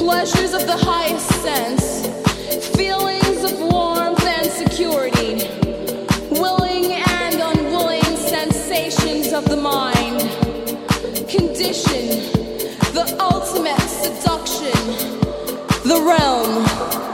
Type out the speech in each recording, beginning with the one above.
pleasures of the highest sense, feelings of warmth and security, willing and unwilling sensations of the mind, condition, the ultimate seduction, the realm.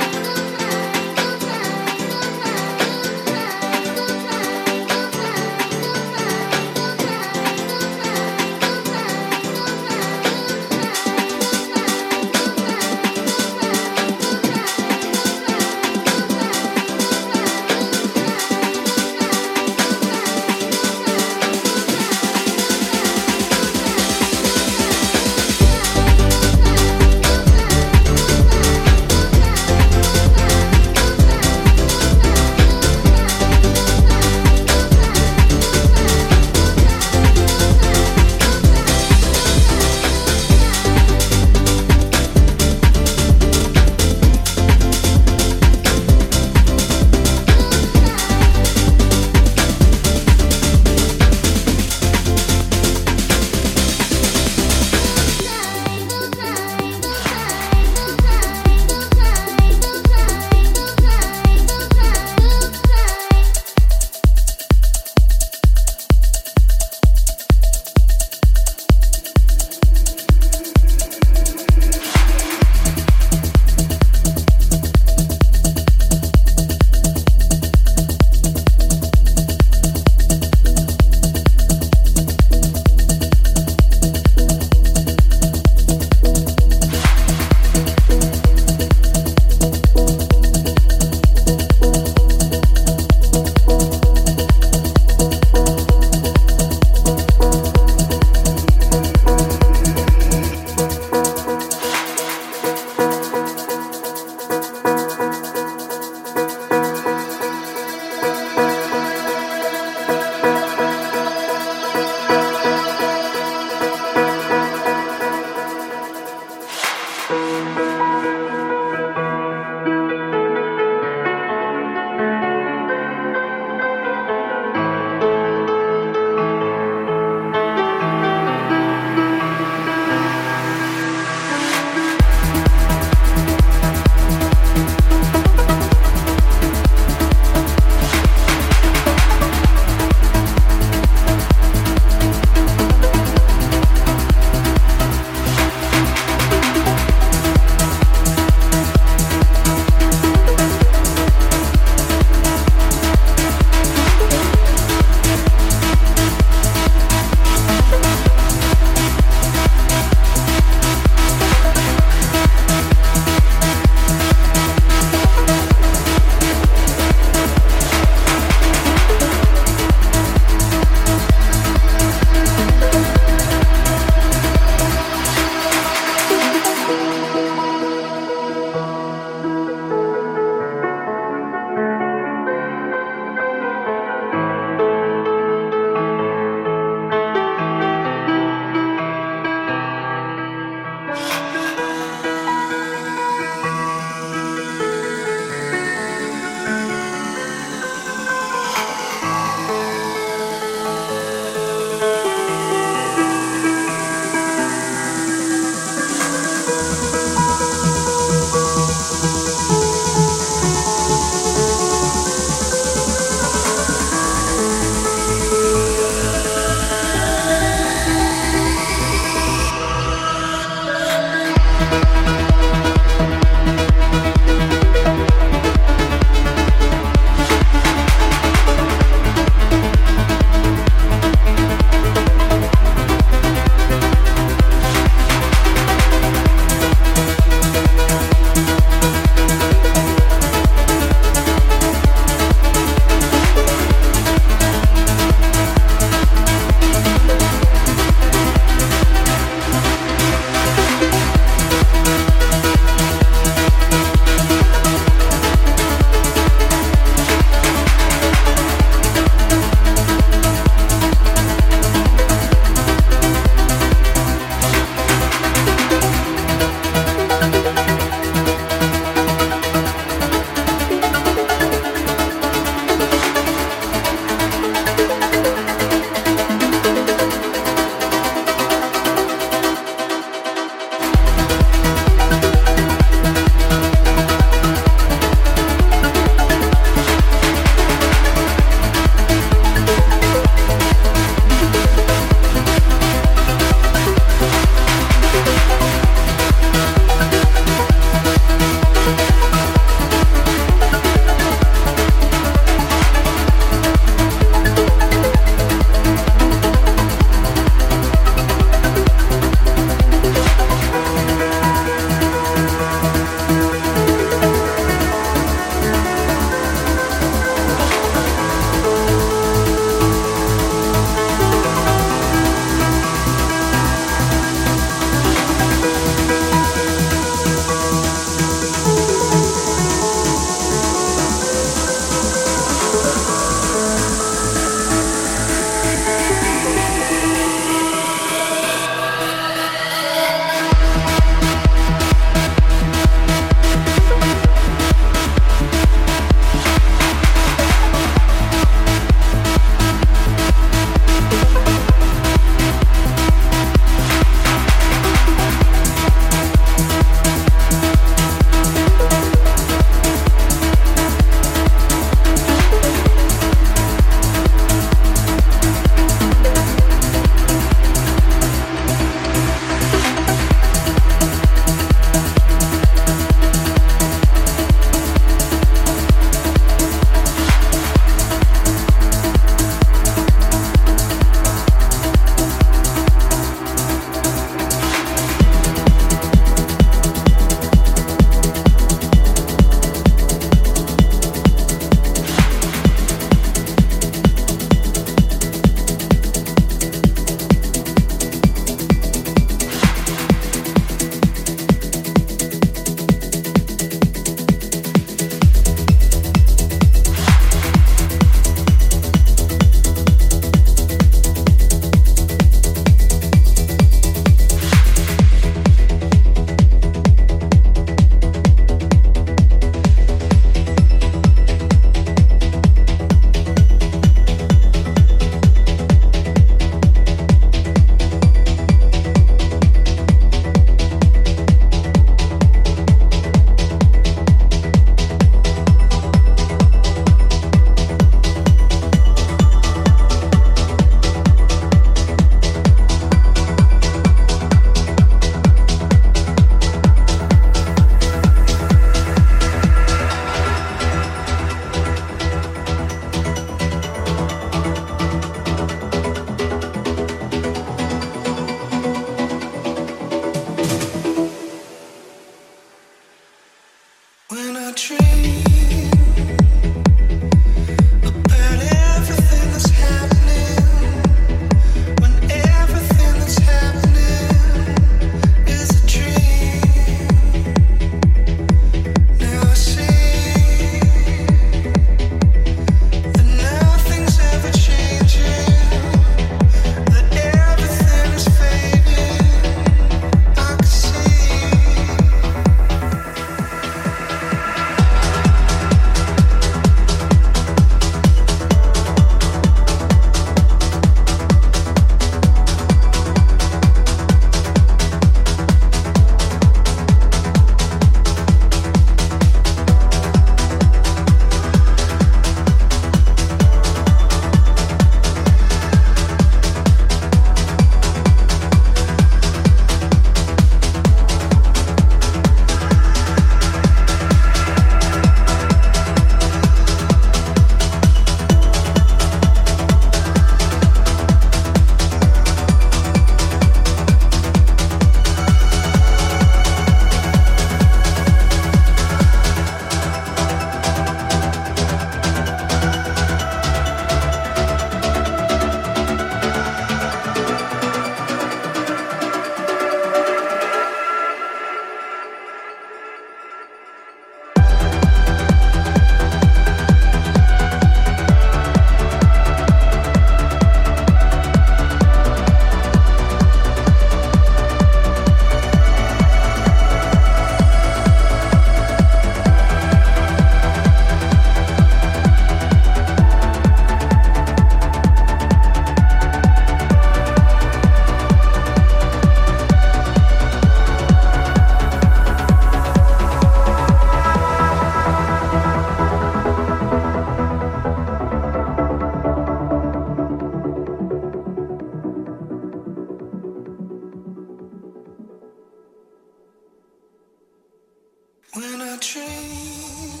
When I dream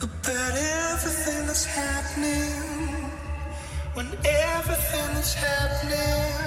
about everything that's happening, when everything is happening.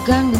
ногами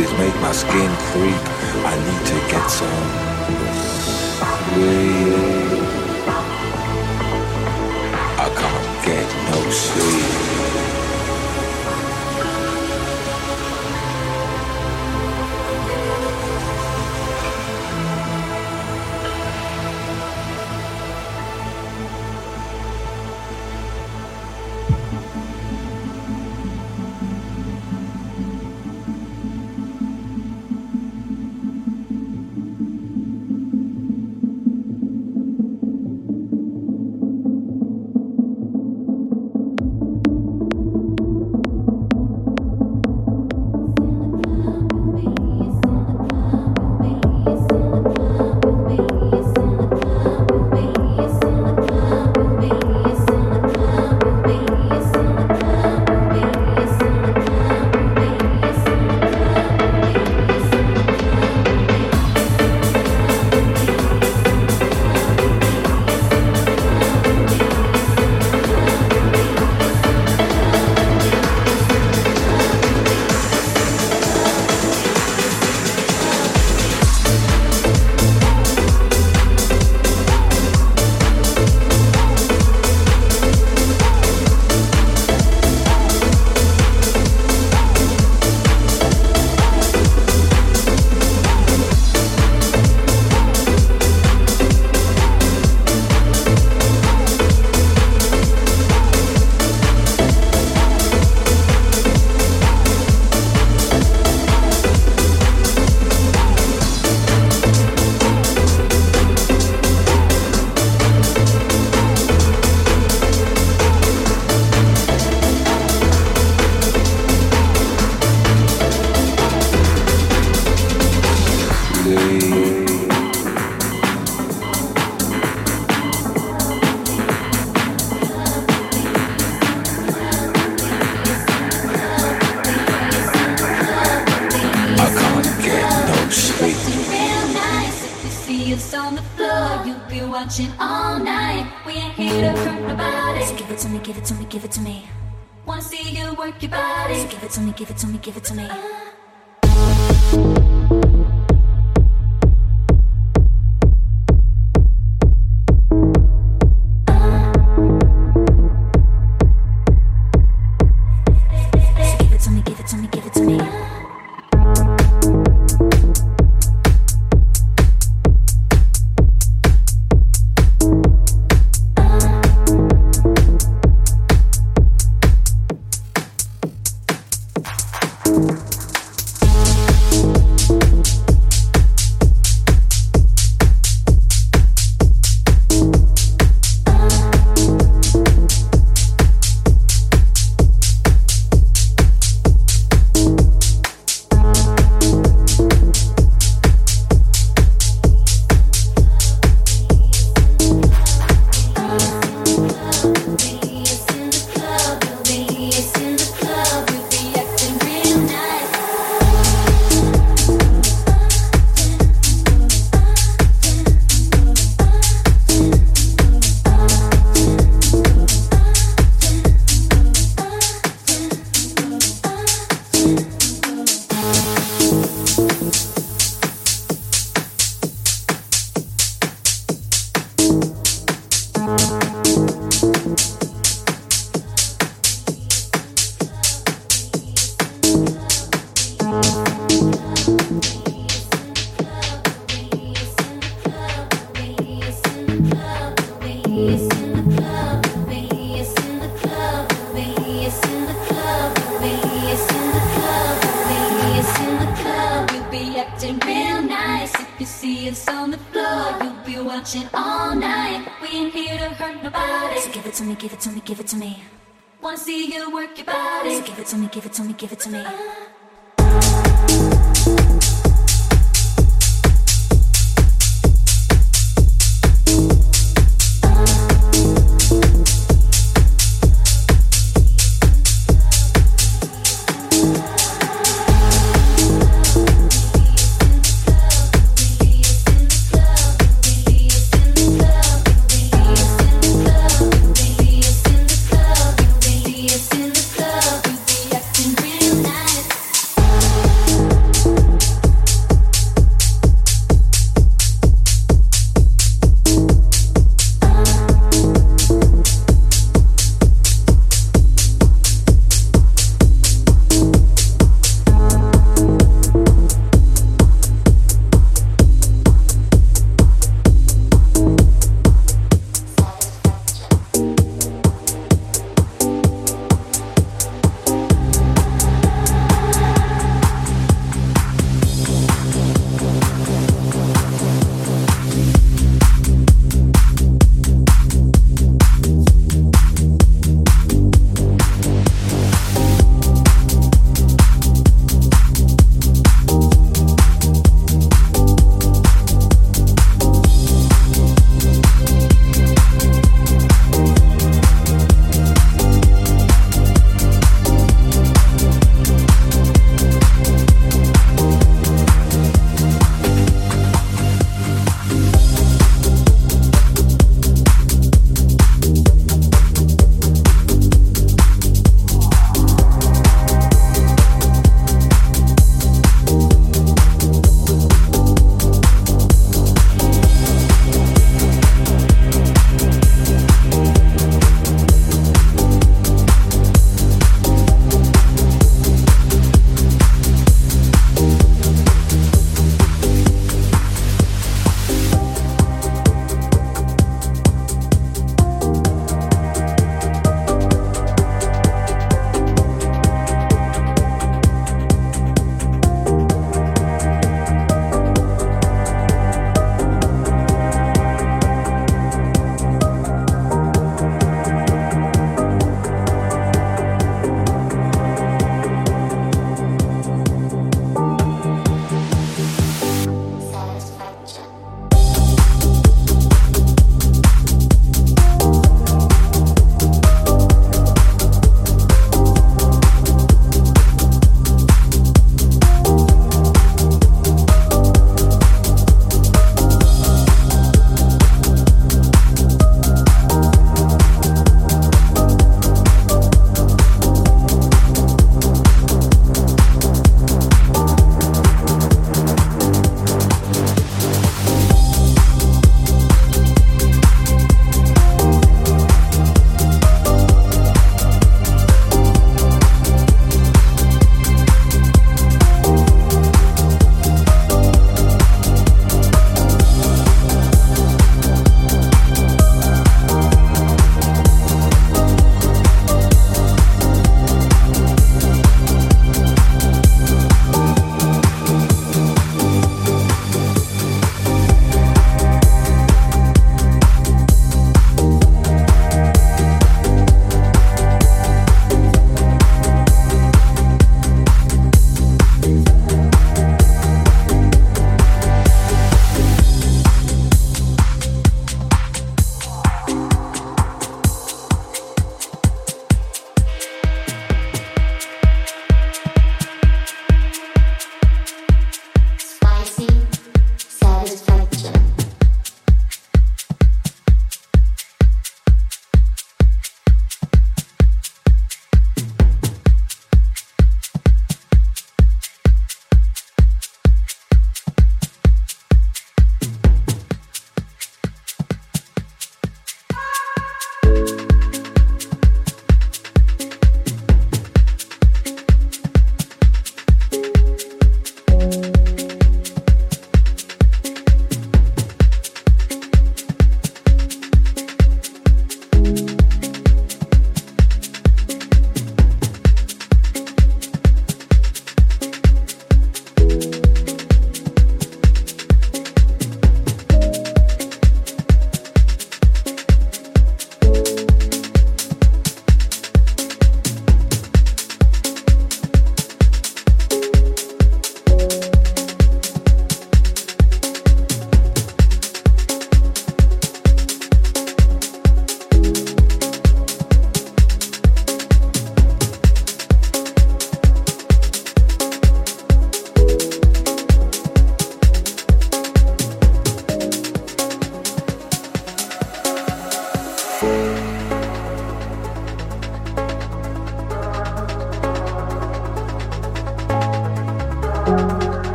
roses make my skin creep. I need to get some. you work your body. So give it to me, give it to me, give it to me. Uh,